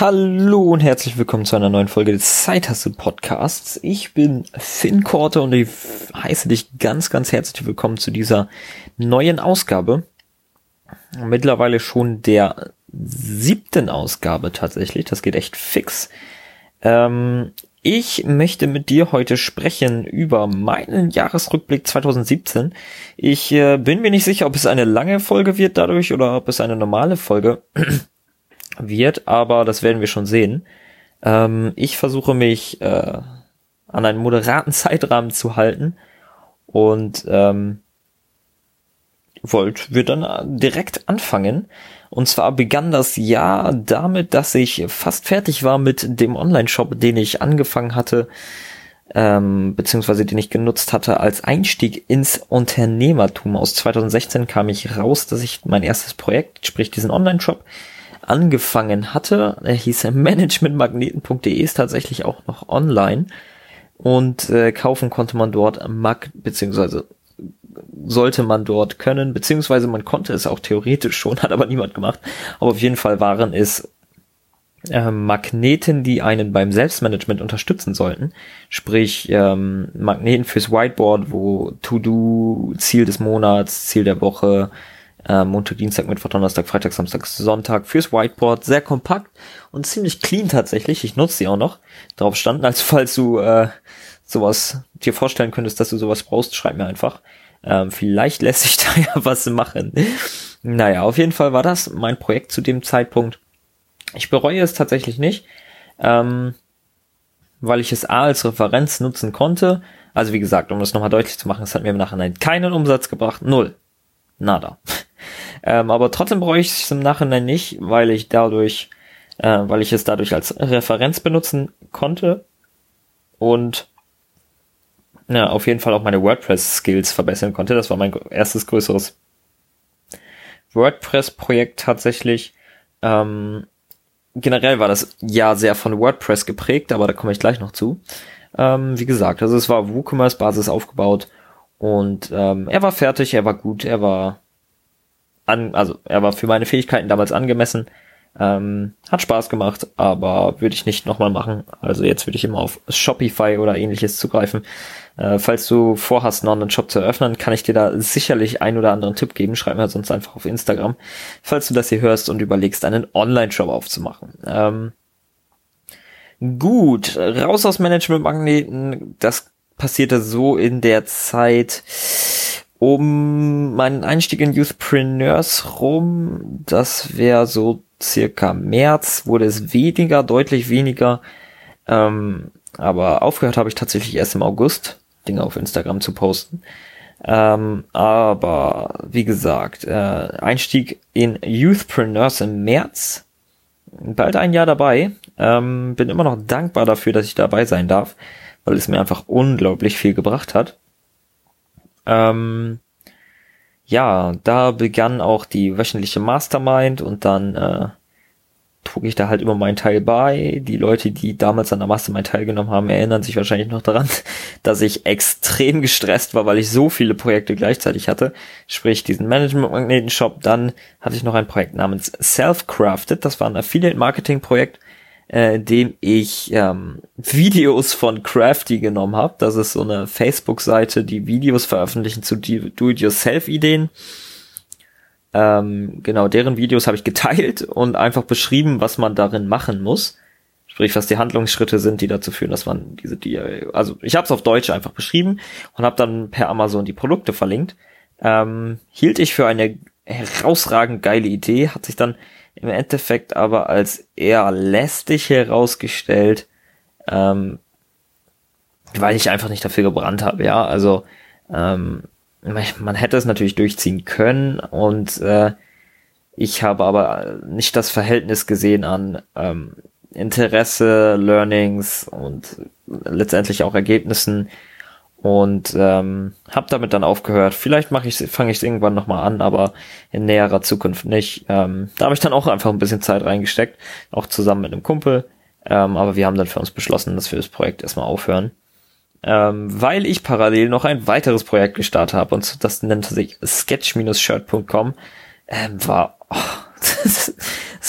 Hallo und herzlich willkommen zu einer neuen Folge des Zeithassel Podcasts. Ich bin Finn Korte und ich heiße dich ganz, ganz herzlich willkommen zu dieser neuen Ausgabe. Mittlerweile schon der siebten Ausgabe tatsächlich. Das geht echt fix. Ähm, ich möchte mit dir heute sprechen über meinen Jahresrückblick 2017. Ich äh, bin mir nicht sicher, ob es eine lange Folge wird dadurch oder ob es eine normale Folge wird, aber das werden wir schon sehen. Ähm, ich versuche mich äh, an einen moderaten Zeitrahmen zu halten und ähm, wollt wir dann direkt anfangen. Und zwar begann das Jahr damit, dass ich fast fertig war mit dem Online-Shop, den ich angefangen hatte, ähm, beziehungsweise den ich genutzt hatte als Einstieg ins Unternehmertum. Aus 2016 kam ich raus, dass ich mein erstes Projekt, sprich diesen Online-Shop, angefangen hatte. Er hieß managementmagneten.de, ist tatsächlich auch noch online. Und äh, kaufen konnte man dort Mag, beziehungsweise sollte man dort können, beziehungsweise man konnte es auch theoretisch schon, hat aber niemand gemacht. Aber auf jeden Fall waren es äh, Magneten, die einen beim Selbstmanagement unterstützen sollten. Sprich, ähm, Magneten fürs Whiteboard, wo To-Do, Ziel des Monats, Ziel der Woche, äh, Montag, Dienstag, Mittwoch, Donnerstag, Freitag, Samstag, Sonntag fürs Whiteboard. Sehr kompakt und ziemlich clean tatsächlich. Ich nutze sie auch noch. Drauf standen, also falls du äh, sowas dir vorstellen könntest, dass du sowas brauchst, schreib mir einfach. Ähm, vielleicht lässt sich da ja was machen. Naja, auf jeden Fall war das mein Projekt zu dem Zeitpunkt. Ich bereue es tatsächlich nicht, ähm, weil ich es A als Referenz nutzen konnte. Also wie gesagt, um das nochmal deutlich zu machen, es hat mir im Nachhinein keinen Umsatz gebracht. Null. Nada. Ähm, aber trotzdem bereue ich es im Nachhinein nicht, weil ich dadurch, äh, weil ich es dadurch als Referenz benutzen konnte und ja, auf jeden Fall auch meine WordPress-Skills verbessern konnte. Das war mein erstes größeres WordPress-Projekt tatsächlich. Ähm, generell war das ja sehr von WordPress geprägt, aber da komme ich gleich noch zu. Ähm, wie gesagt, also es war WooCommerce-Basis aufgebaut und ähm, er war fertig, er war gut, er war an, also er war für meine Fähigkeiten damals angemessen. Ähm, hat Spaß gemacht, aber würde ich nicht nochmal machen. Also jetzt würde ich immer auf Shopify oder ähnliches zugreifen. Äh, falls du vorhast, noch einen Shop zu eröffnen, kann ich dir da sicherlich ein oder anderen Tipp geben. Schreib mir sonst einfach auf Instagram, falls du das hier hörst und überlegst, einen Online-Shop aufzumachen. Ähm, gut, raus aus Management-Magneten. Das passierte so in der Zeit um meinen Einstieg in Youthpreneurs rum. Das wäre so circa März wurde es weniger, deutlich weniger. Ähm, aber aufgehört habe ich tatsächlich erst im August, Dinge auf Instagram zu posten. Ähm, aber wie gesagt, äh, Einstieg in Youthpreneurs im März. Bald ein Jahr dabei. Ähm, bin immer noch dankbar dafür, dass ich dabei sein darf, weil es mir einfach unglaublich viel gebracht hat. Ähm, ja, da begann auch die wöchentliche Mastermind und dann äh, trug ich da halt immer meinen Teil bei. Die Leute, die damals an der Mastermind teilgenommen haben, erinnern sich wahrscheinlich noch daran, dass ich extrem gestresst war, weil ich so viele Projekte gleichzeitig hatte. Sprich, diesen Management-Magneten-Shop. Dann hatte ich noch ein Projekt namens Self-Crafted. Das war ein Affiliate-Marketing-Projekt äh, dem ich ähm, Videos von Crafty genommen habe. Das ist so eine Facebook-Seite, die Videos veröffentlichen zu Do-it-yourself-Ideen. Ähm, genau, deren Videos habe ich geteilt und einfach beschrieben, was man darin machen muss. Sprich, was die Handlungsschritte sind, die dazu führen, dass man diese, die, also ich habe es auf Deutsch einfach beschrieben und habe dann per Amazon die Produkte verlinkt. Ähm, hielt ich für eine herausragend geile Idee, hat sich dann im Endeffekt aber als eher lästig herausgestellt, ähm, weil ich einfach nicht dafür gebrannt habe, ja, also ähm, man hätte es natürlich durchziehen können und äh, ich habe aber nicht das Verhältnis gesehen an ähm, Interesse, Learnings und letztendlich auch Ergebnissen und ähm, habe damit dann aufgehört. Vielleicht mache ich fange ich irgendwann noch mal an, aber in näherer Zukunft nicht. Ähm, da habe ich dann auch einfach ein bisschen Zeit reingesteckt, auch zusammen mit einem Kumpel. Ähm, aber wir haben dann für uns beschlossen, dass wir das Projekt erstmal aufhören, ähm, weil ich parallel noch ein weiteres Projekt gestartet habe und das nennt sich sketch-shirt.com. Ähm, war oh, das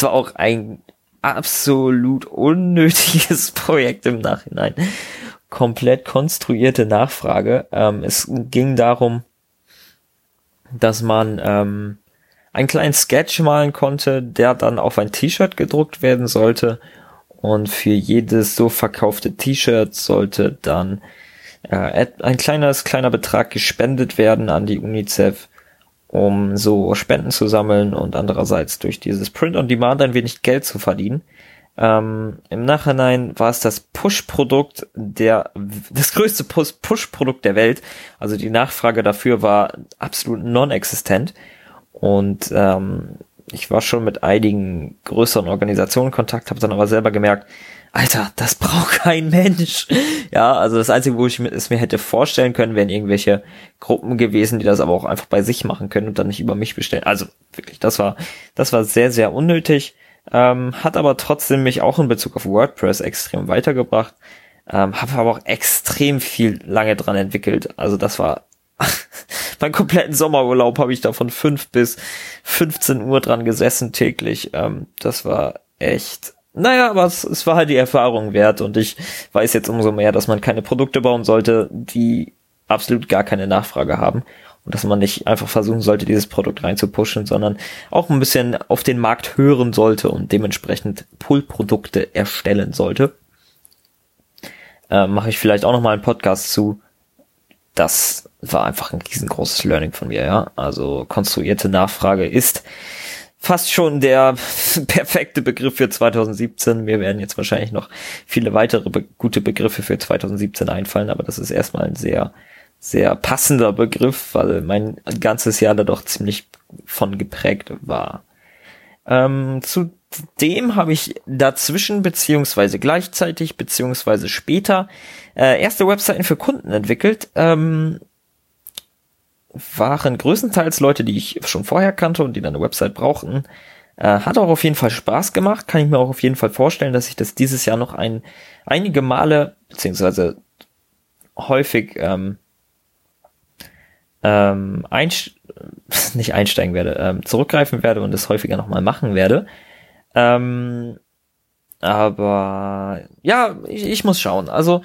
war auch ein absolut unnötiges Projekt im Nachhinein. Komplett konstruierte Nachfrage. Ähm, es ging darum, dass man ähm, einen kleinen Sketch malen konnte, der dann auf ein T-Shirt gedruckt werden sollte. Und für jedes so verkaufte T-Shirt sollte dann äh, ein kleines, kleiner Betrag gespendet werden an die UNICEF, um so Spenden zu sammeln und andererseits durch dieses Print on Demand ein wenig Geld zu verdienen. Ähm, Im Nachhinein war es das Push-Produkt der, das größte Push-Produkt der Welt. Also die Nachfrage dafür war absolut non-existent. Und ähm, ich war schon mit einigen größeren Organisationen in Kontakt, habe dann aber selber gemerkt, Alter, das braucht kein Mensch. Ja, also das Einzige, wo ich es mir hätte vorstellen können, wären irgendwelche Gruppen gewesen, die das aber auch einfach bei sich machen können und dann nicht über mich bestellen. Also wirklich, das war, das war sehr, sehr unnötig. Ähm, hat aber trotzdem mich auch in Bezug auf WordPress extrem weitergebracht. Ähm, habe aber auch extrem viel lange dran entwickelt. Also das war mein kompletten Sommerurlaub habe ich da von 5 bis 15 Uhr dran gesessen täglich. Ähm, das war echt naja, aber es, es war halt die Erfahrung wert und ich weiß jetzt umso mehr, dass man keine Produkte bauen sollte, die absolut gar keine Nachfrage haben und dass man nicht einfach versuchen sollte, dieses Produkt reinzupushen, sondern auch ein bisschen auf den Markt hören sollte und dementsprechend Pull-Produkte erstellen sollte. Äh, Mache ich vielleicht auch noch mal einen Podcast zu. Das war einfach ein riesengroßes Learning von mir, ja. Also konstruierte Nachfrage ist fast schon der perfekte Begriff für 2017. Mir werden jetzt wahrscheinlich noch viele weitere be gute Begriffe für 2017 einfallen, aber das ist erstmal ein sehr, sehr passender Begriff, weil mein ganzes Jahr da doch ziemlich von geprägt war. Ähm, zudem habe ich dazwischen beziehungsweise gleichzeitig beziehungsweise später äh, erste Webseiten für Kunden entwickelt. Ähm, waren größtenteils Leute, die ich schon vorher kannte und die dann eine Website brauchten. Äh, hat auch auf jeden Fall Spaß gemacht. Kann ich mir auch auf jeden Fall vorstellen, dass ich das dieses Jahr noch ein, einige Male, beziehungsweise häufig ähm, ähm, einst nicht einsteigen werde, ähm, zurückgreifen werde und es häufiger nochmal machen werde. Ähm, aber ja, ich, ich muss schauen. Also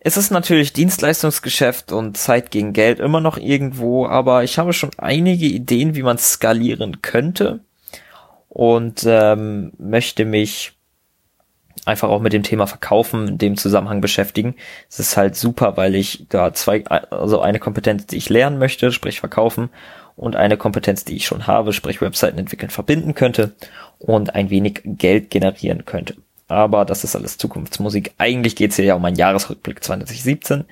es ist natürlich Dienstleistungsgeschäft und Zeit gegen Geld immer noch irgendwo, aber ich habe schon einige Ideen, wie man skalieren könnte und ähm, möchte mich einfach auch mit dem Thema Verkaufen in dem Zusammenhang beschäftigen. Es ist halt super, weil ich da zwei, also eine Kompetenz, die ich lernen möchte, sprich Verkaufen, und eine Kompetenz, die ich schon habe, sprich Webseiten entwickeln, verbinden könnte und ein wenig Geld generieren könnte aber das ist alles Zukunftsmusik. Eigentlich geht es hier ja um einen Jahresrückblick 2017.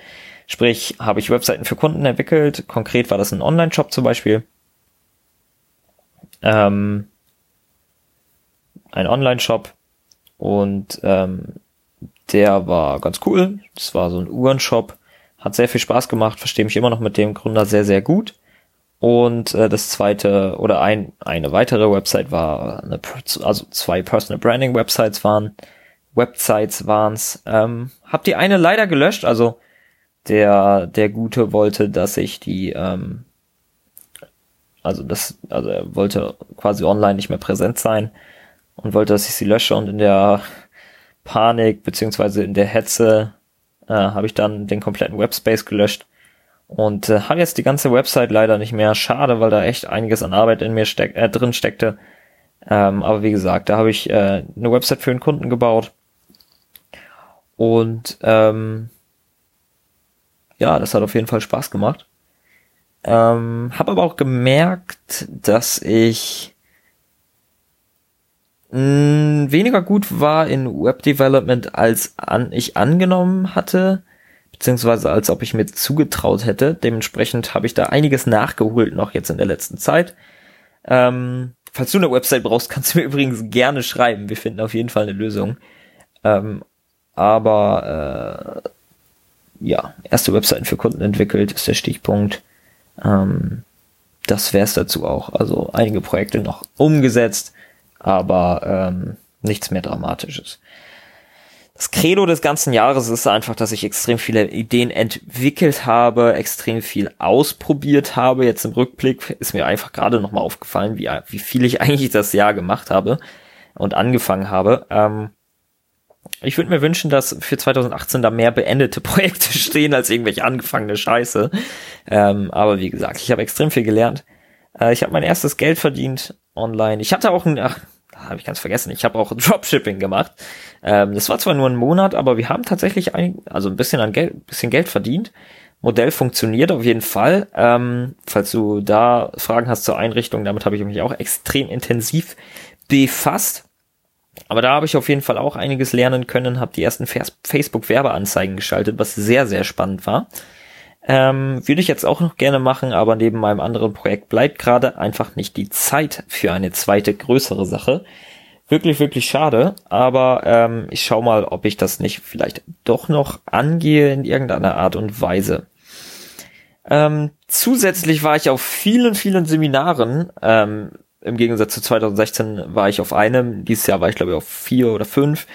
Sprich, habe ich Webseiten für Kunden entwickelt. Konkret war das ein Online-Shop zum Beispiel. Ähm, ein Online-Shop und ähm, der war ganz cool. Das war so ein Uhrenshop. Hat sehr viel Spaß gemacht, verstehe mich immer noch mit dem Gründer sehr, sehr gut. Und äh, das zweite oder ein, eine weitere Website war, eine, also zwei Personal Branding Websites waren, Websites waren's. Ähm, hab die eine leider gelöscht, also der, der Gute wollte, dass ich die, ähm, also das, also er wollte quasi online nicht mehr präsent sein und wollte, dass ich sie lösche und in der Panik beziehungsweise in der Hetze äh, habe ich dann den kompletten Webspace gelöscht und äh, habe jetzt die ganze Website leider nicht mehr. Schade, weil da echt einiges an Arbeit in mir steck, äh, drin steckte. Ähm, aber wie gesagt, da habe ich äh, eine Website für einen Kunden gebaut. Und ähm, ja, das hat auf jeden Fall Spaß gemacht. Ähm, habe aber auch gemerkt, dass ich mh, mm, weniger gut war in Web Development, als an, ich angenommen hatte beziehungsweise als ob ich mir zugetraut hätte. Dementsprechend habe ich da einiges nachgeholt noch jetzt in der letzten Zeit. Ähm, falls du eine Website brauchst, kannst du mir übrigens gerne schreiben. Wir finden auf jeden Fall eine Lösung. Ähm, aber äh, ja, erste Webseiten für Kunden entwickelt ist der Stichpunkt. Ähm, das wäre es dazu auch. Also einige Projekte noch umgesetzt, aber ähm, nichts mehr Dramatisches das Credo des ganzen Jahres ist einfach, dass ich extrem viele Ideen entwickelt habe, extrem viel ausprobiert habe. Jetzt im Rückblick ist mir einfach gerade nochmal aufgefallen, wie, wie viel ich eigentlich das Jahr gemacht habe. und angefangen habe. Ähm, ich würde mir wünschen, dass für 2018 da mehr beendete Projekte stehen als irgendwelche angefangene Scheiße. Ähm, aber wie gesagt, ich habe extrem viel gelernt. Äh, ich habe mein erstes Geld verdient online. Ich hatte auch ein, ach, habe ich ganz vergessen, ich habe auch Dropshipping gemacht. Ähm, das war zwar nur ein Monat, aber wir haben tatsächlich ein, also ein bisschen an Geld, bisschen Geld verdient. Modell funktioniert auf jeden Fall. Ähm, falls du da Fragen hast zur Einrichtung, damit habe ich mich auch extrem intensiv befasst. Aber da habe ich auf jeden Fall auch einiges lernen können, habe die ersten Facebook-Werbeanzeigen geschaltet, was sehr, sehr spannend war. Ähm, würde ich jetzt auch noch gerne machen, aber neben meinem anderen Projekt bleibt gerade einfach nicht die Zeit für eine zweite größere Sache. Wirklich, wirklich schade, aber ähm, ich schau mal, ob ich das nicht vielleicht doch noch angehe in irgendeiner Art und Weise. Ähm, zusätzlich war ich auf vielen, vielen Seminaren. Ähm, Im Gegensatz zu 2016 war ich auf einem. Dieses Jahr war ich, glaube ich, auf vier oder fünf.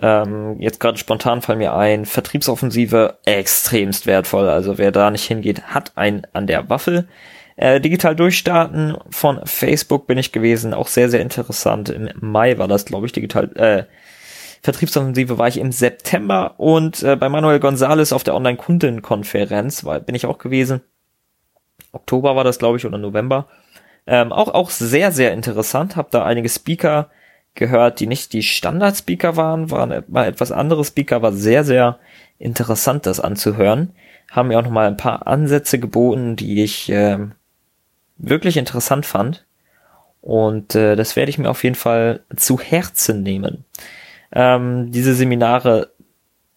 Ähm, jetzt gerade spontan fallen mir ein, Vertriebsoffensive extremst wertvoll. Also wer da nicht hingeht, hat ein an der Waffel. Äh, digital durchstarten von Facebook bin ich gewesen, auch sehr, sehr interessant. Im Mai war das, glaube ich, digital, äh, Vertriebsoffensive war ich im September und äh, bei Manuel Gonzales auf der Online-Kundenkonferenz bin ich auch gewesen. Oktober war das, glaube ich, oder November. Ähm, auch, auch sehr, sehr interessant. Hab da einige Speaker gehört, die nicht die Standard-Speaker waren, waren mal etwas andere Speaker, war sehr, sehr interessant, das anzuhören. Haben mir auch nochmal ein paar Ansätze geboten, die ich äh, wirklich interessant fand. Und äh, das werde ich mir auf jeden Fall zu Herzen nehmen. Ähm, diese Seminare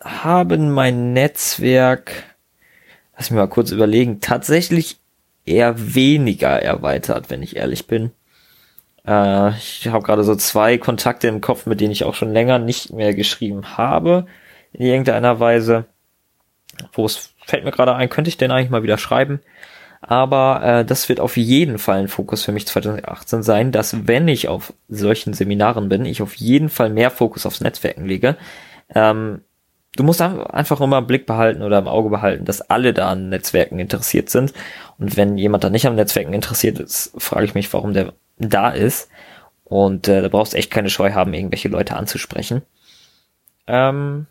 haben mein Netzwerk, lass mich mal kurz überlegen, tatsächlich eher weniger erweitert, wenn ich ehrlich bin. Äh, ich habe gerade so zwei Kontakte im Kopf, mit denen ich auch schon länger nicht mehr geschrieben habe, in irgendeiner Weise. Wo es fällt mir gerade ein, könnte ich denn eigentlich mal wieder schreiben? Aber äh, das wird auf jeden Fall ein Fokus für mich 2018 sein, dass wenn ich auf solchen Seminaren bin, ich auf jeden Fall mehr Fokus aufs Netzwerken lege. Ähm, du musst einfach immer im Blick behalten oder im Auge behalten, dass alle da an Netzwerken interessiert sind. Und wenn jemand da nicht am Netzwerken interessiert ist, frage ich mich, warum der da ist. Und äh, da brauchst du echt keine Scheu haben, irgendwelche Leute anzusprechen. Ähm,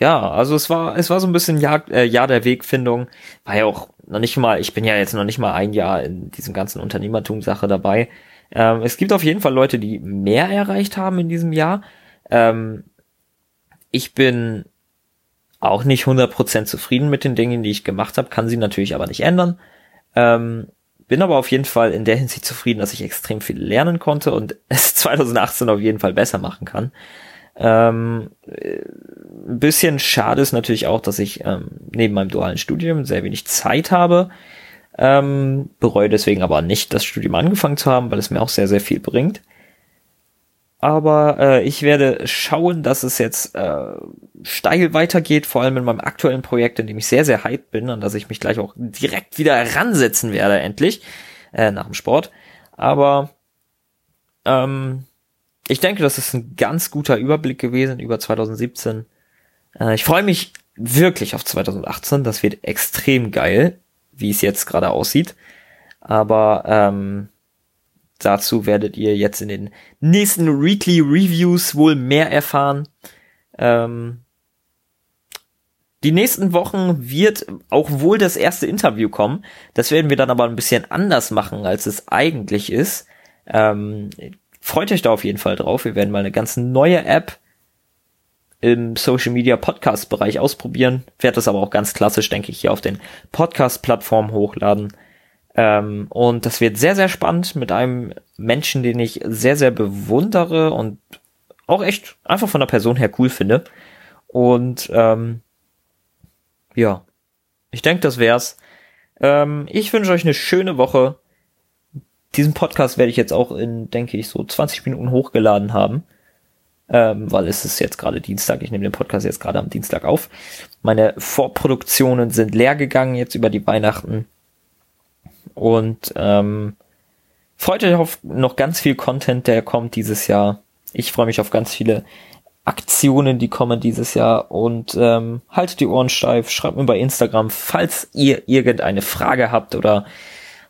ja, also es war, es war so ein bisschen Jahr, äh, Jahr der Wegfindung. War ja auch noch nicht mal, ich bin ja jetzt noch nicht mal ein Jahr in diesem ganzen Unternehmertum-Sache dabei. Ähm, es gibt auf jeden Fall Leute, die mehr erreicht haben in diesem Jahr. Ähm, ich bin auch nicht 100% zufrieden mit den Dingen, die ich gemacht habe, kann sie natürlich aber nicht ändern. Ähm, bin aber auf jeden Fall in der Hinsicht zufrieden, dass ich extrem viel lernen konnte und es 2018 auf jeden Fall besser machen kann. Ähm, ein bisschen schade ist natürlich auch, dass ich ähm, neben meinem dualen Studium sehr wenig Zeit habe. Ähm, bereue deswegen aber nicht, das Studium angefangen zu haben, weil es mir auch sehr, sehr viel bringt. Aber äh, ich werde schauen, dass es jetzt äh, steil weitergeht, vor allem in meinem aktuellen Projekt, in dem ich sehr, sehr hyped bin und dass ich mich gleich auch direkt wieder ransetzen werde, endlich, äh, nach dem Sport. Aber ähm, ich denke, das ist ein ganz guter Überblick gewesen über 2017. Äh, ich freue mich wirklich auf 2018. Das wird extrem geil, wie es jetzt gerade aussieht. Aber ähm, dazu werdet ihr jetzt in den nächsten Weekly Reviews wohl mehr erfahren. Ähm, die nächsten Wochen wird auch wohl das erste Interview kommen. Das werden wir dann aber ein bisschen anders machen, als es eigentlich ist. Ähm, freut euch da auf jeden Fall drauf. Wir werden mal eine ganz neue App im Social Media Podcast Bereich ausprobieren. Werde das aber auch ganz klassisch, denke ich, hier auf den Podcast Plattformen hochladen. Ähm, und das wird sehr, sehr spannend mit einem Menschen, den ich sehr, sehr bewundere und auch echt einfach von der Person her cool finde. Und ähm, ja, ich denke, das wär's. Ähm, ich wünsche euch eine schöne Woche. Diesen Podcast werde ich jetzt auch in, denke ich, so 20 Minuten hochgeladen haben ähm, weil es ist jetzt gerade Dienstag. Ich nehme den Podcast jetzt gerade am Dienstag auf. Meine Vorproduktionen sind leer gegangen jetzt über die Weihnachten. Und ähm, freut euch auf noch ganz viel Content, der kommt dieses Jahr. Ich freue mich auf ganz viele Aktionen, die kommen dieses Jahr. Und ähm, haltet die Ohren steif, schreibt mir bei Instagram, falls ihr irgendeine Frage habt oder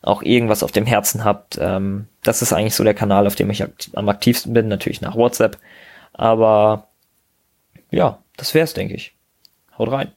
auch irgendwas auf dem Herzen habt. Ähm, das ist eigentlich so der Kanal, auf dem ich akt am aktivsten bin, natürlich nach WhatsApp. Aber ja, das wär's, denke ich. Haut rein.